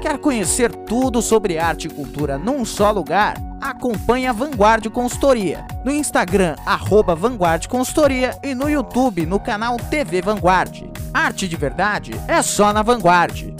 Quer conhecer tudo sobre arte e cultura num só lugar? Acompanhe a Vanguard Consultoria no Instagram, arroba Vanguard Consultoria e no YouTube, no canal TV Vanguard. Arte de verdade é só na Vanguard.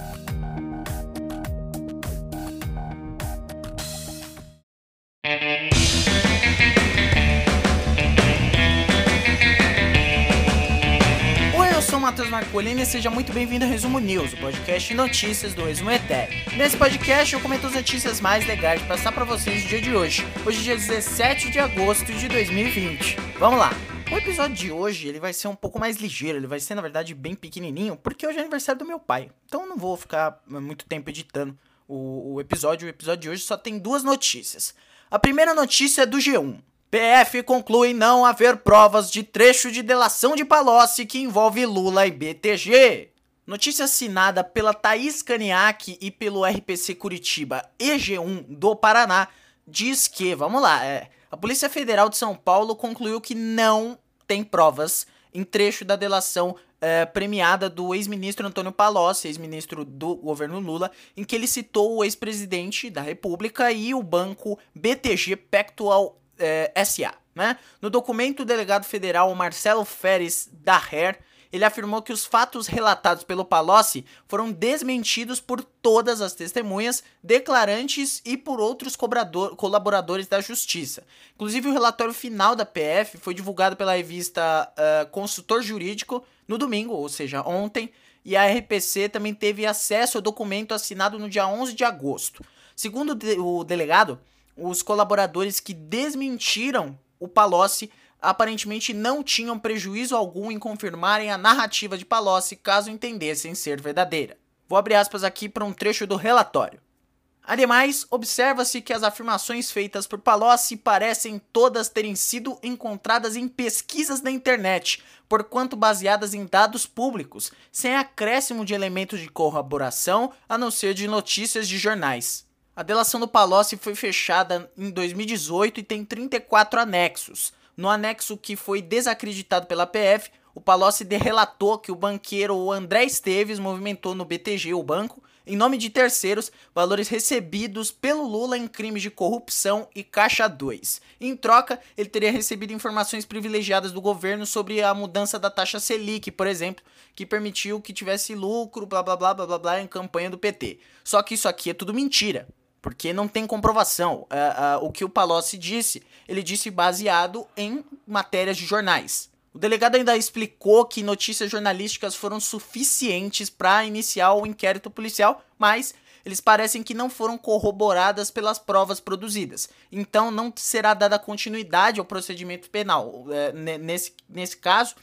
Matheus Marcolini e seja muito bem-vindo ao Resumo News, o podcast de notícias do Resumo Etéreo. Nesse podcast eu comento as notícias mais legais de passar para vocês no dia de hoje, hoje dia 17 de agosto de 2020. Vamos lá! O episódio de hoje ele vai ser um pouco mais ligeiro, ele vai ser na verdade bem pequenininho, porque hoje é aniversário do meu pai. Então eu não vou ficar muito tempo editando o, o episódio. O episódio de hoje só tem duas notícias. A primeira notícia é do G1. PF conclui não haver provas de trecho de delação de Palocci que envolve Lula e BTG. Notícia assinada pela Thaís Caniac e pelo RPC Curitiba e G1 do Paraná diz que, vamos lá, é, a Polícia Federal de São Paulo concluiu que não tem provas em trecho da delação é, premiada do ex-ministro Antônio Palocci, ex-ministro do governo Lula, em que ele citou o ex-presidente da República e o banco BTG Pactual é, SA. Né? No documento, o delegado federal Marcelo Férez Daher ele afirmou que os fatos relatados pelo Palocci foram desmentidos por todas as testemunhas, declarantes e por outros colaboradores da justiça. Inclusive, o relatório final da PF foi divulgado pela revista uh, Consultor Jurídico no domingo, ou seja, ontem, e a RPC também teve acesso ao documento assinado no dia 11 de agosto. Segundo o delegado, os colaboradores que desmentiram o Palocci aparentemente não tinham prejuízo algum em confirmarem a narrativa de Palocci caso entendessem ser verdadeira. Vou abrir aspas aqui para um trecho do relatório. Ademais, observa-se que as afirmações feitas por Palocci parecem todas terem sido encontradas em pesquisas na internet, porquanto baseadas em dados públicos, sem acréscimo de elementos de corroboração a não ser de notícias de jornais. A delação do Palocci foi fechada em 2018 e tem 34 anexos. No anexo que foi desacreditado pela PF, o Palocci relatou que o banqueiro André Esteves movimentou no BTG, o banco, em nome de terceiros, valores recebidos pelo Lula em crimes de corrupção e caixa 2. Em troca, ele teria recebido informações privilegiadas do governo sobre a mudança da taxa Selic, por exemplo, que permitiu que tivesse lucro, blá blá blá blá blá, blá em campanha do PT. Só que isso aqui é tudo mentira porque não tem comprovação. Uh, uh, o que o Palocci disse, ele disse baseado em matérias de jornais. O delegado ainda explicou que notícias jornalísticas foram suficientes para iniciar o inquérito policial, mas eles parecem que não foram corroboradas pelas provas produzidas. Então não será dada continuidade ao procedimento penal. É, nesse, nesse caso,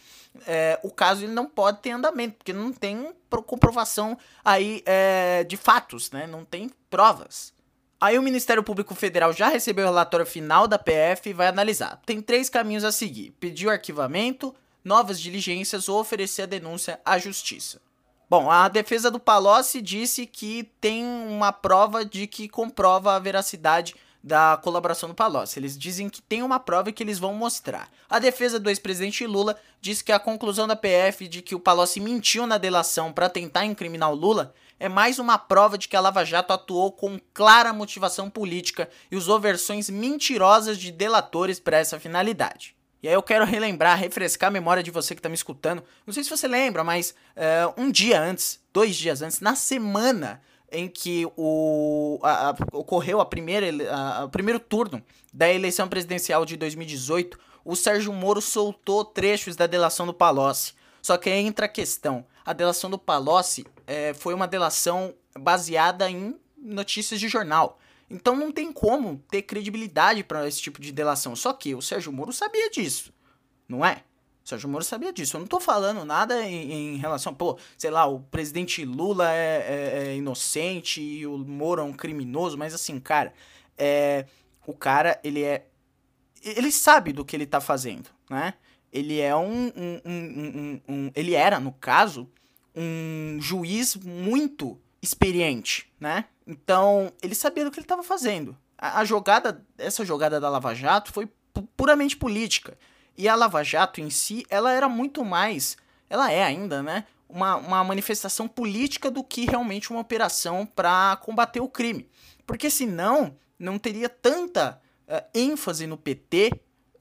é, o caso ele não pode ter andamento, porque não tem comprovação aí é, de fatos, né? não tem provas. Aí o Ministério Público Federal já recebeu o relatório final da PF e vai analisar. Tem três caminhos a seguir: pedir o arquivamento, novas diligências ou oferecer a denúncia à justiça. Bom, a defesa do Palocci disse que tem uma prova de que comprova a veracidade da colaboração do Palocci. Eles dizem que tem uma prova que eles vão mostrar. A defesa do ex-presidente Lula diz que a conclusão da PF de que o Palocci mentiu na delação para tentar incriminar o Lula é mais uma prova de que a Lava Jato atuou com clara motivação política e usou versões mentirosas de delatores para essa finalidade. E aí eu quero relembrar, refrescar a memória de você que está me escutando. Não sei se você lembra, mas uh, um dia antes, dois dias antes, na semana em que o, a, a, ocorreu a primeira, a, o primeiro turno da eleição presidencial de 2018, o Sérgio Moro soltou trechos da delação do Palocci. Só que entra a questão. A delação do Palocci é, foi uma delação baseada em notícias de jornal. Então não tem como ter credibilidade para esse tipo de delação. Só que o Sérgio Moro sabia disso, não é? Sérgio Moro sabia disso. Eu não tô falando nada em, em relação, pô, sei lá, o presidente Lula é, é, é, inocente e o Moro é um criminoso, mas assim, cara, é, o cara, ele é. Ele sabe do que ele tá fazendo, né? Ele é um, um, um, um ele era, no caso, um juiz muito experiente, né? Então, ele sabia do que ele estava fazendo. A, a, jogada, essa jogada da Lava Jato foi puramente política. E a Lava Jato em si, ela era muito mais, ela é ainda, né? uma, uma manifestação política do que realmente uma operação para combater o crime. Porque senão não teria tanta uh, ênfase no PT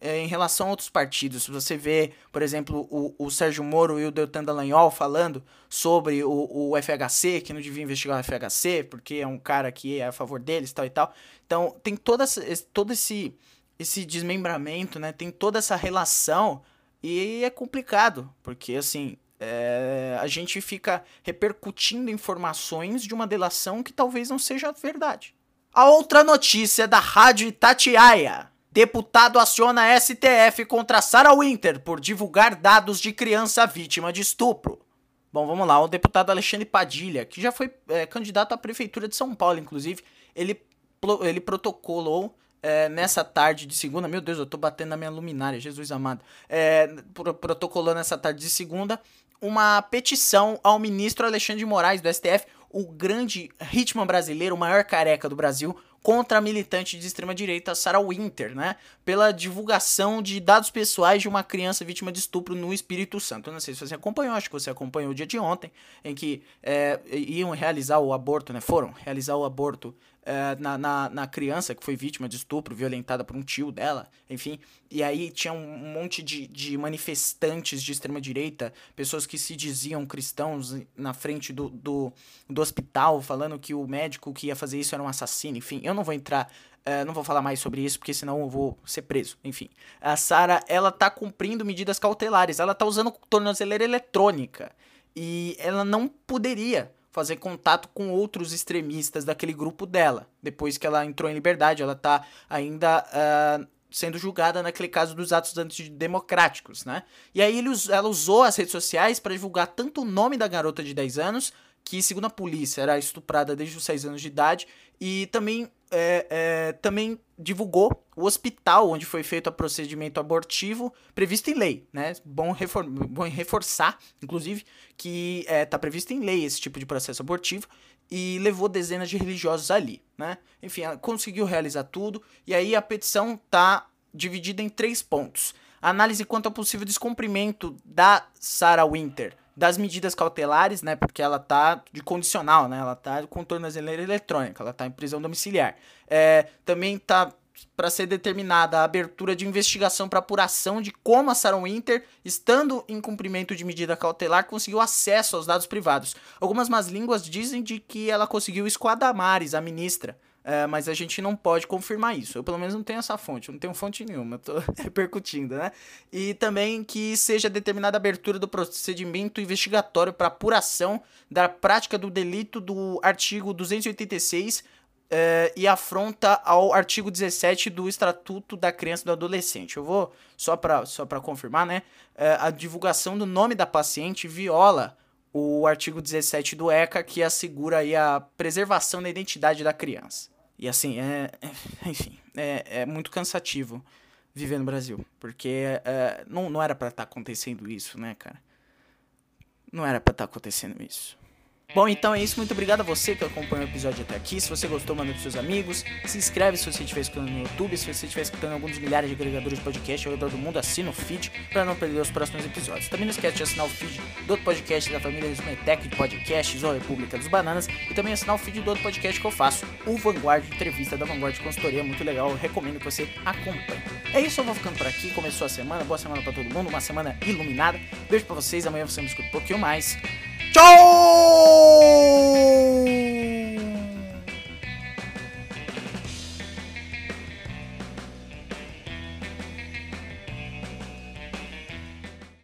é, em relação a outros partidos. Se você vê, por exemplo, o, o Sérgio Moro e o Deltan Dallagnol falando sobre o, o FHC, que não devia investigar o FHC, porque é um cara que é a favor deles tal e tal. Então, tem toda todo esse, esse desmembramento, né? Tem toda essa relação e é complicado, porque assim, é, a gente fica repercutindo informações de uma delação que talvez não seja verdade. A outra notícia é da Rádio Itatiaia. Deputado aciona STF contra Sarah Winter por divulgar dados de criança vítima de estupro. Bom, vamos lá. O deputado Alexandre Padilha, que já foi é, candidato à prefeitura de São Paulo, inclusive, ele, ele protocolou é, nessa tarde de segunda. Meu Deus, eu tô batendo na minha luminária, Jesus amado. É, protocolou nessa tarde de segunda uma petição ao ministro Alexandre de Moraes do STF, o grande ritmo brasileiro, o maior careca do Brasil, contra a militante de extrema-direita Sarah Winter, né? Pela divulgação de dados pessoais de uma criança vítima de estupro no Espírito Santo. Eu não sei se você acompanhou, acho que você acompanhou o dia de ontem, em que é, iam realizar o aborto, né? Foram realizar o aborto é, na, na, na, criança que foi vítima de estupro, violentada por um tio dela, enfim. E aí tinha um monte de, de manifestantes de extrema-direita, pessoas que se diziam cristãos na frente do, do, do hospital, falando que o médico que ia fazer isso era um assassino, enfim. Eu não vou entrar Uh, não vou falar mais sobre isso, porque senão eu vou ser preso. Enfim. A Sara, ela tá cumprindo medidas cautelares. Ela tá usando tornozeleira eletrônica. E ela não poderia fazer contato com outros extremistas daquele grupo dela. Depois que ela entrou em liberdade, ela tá ainda uh, sendo julgada naquele caso dos atos antidemocráticos, né? E aí ele, ela usou as redes sociais para divulgar tanto o nome da garota de 10 anos, que segundo a polícia era estuprada desde os 6 anos de idade, e também é, é, também divulgou o hospital onde foi feito o procedimento abortivo previsto em lei, né? Bom, bom reforçar, inclusive, que está é, tá previsto em lei esse tipo de processo abortivo e levou dezenas de religiosos ali, né? Enfim, conseguiu realizar tudo e aí a petição tá dividida em três pontos. análise quanto ao possível descumprimento da Sarah Winter das medidas cautelares, né? Porque ela tá de condicional, né? Ela tá com tornozeleira eletrônica, ela tá em prisão domiciliar. É, também tá para ser determinada a abertura de investigação para apuração de como a Sarah Winter, estando em cumprimento de medida cautelar, conseguiu acesso aos dados privados. Algumas más línguas dizem de que ela conseguiu isso com a Damares, a ministra, é, mas a gente não pode confirmar isso. Eu, pelo menos, não tenho essa fonte. Não tenho fonte nenhuma. Eu tô repercutindo, né? E também que seja determinada a abertura do procedimento investigatório para apuração da prática do delito do artigo 286 é, e afronta ao artigo 17 do Estatuto da Criança e do Adolescente. Eu vou, só para só confirmar, né? É, a divulgação do nome da paciente viola o artigo 17 do ECA, que assegura aí a preservação da identidade da criança. E assim, é, é enfim, é, é, muito cansativo viver no Brasil. Porque é, não, não era para estar tá acontecendo isso, né, cara? Não era para estar tá acontecendo isso. Bom, então é isso. Muito obrigado a você que acompanhou o episódio até aqui. Se você gostou, manda pros seus amigos. Se inscreve se você estiver escutando no YouTube. Se você estiver escutando algum dos milhares de agregadores de podcast ao redor do mundo, assina o feed para não perder os próximos episódios. Também não esquece de assinar o feed do outro podcast da família Smetec de podcasts ou República dos Bananas. E também assinar o feed do outro podcast que eu faço, o Vanguard Entrevista da Vanguard Consultoria. Muito legal. Eu recomendo que você acompanhe. É isso, eu vou ficando por aqui. Começou a semana. Boa semana para todo mundo. Uma semana iluminada. Beijo para vocês. Amanhã você me escuta um pouquinho mais. ¡Chao!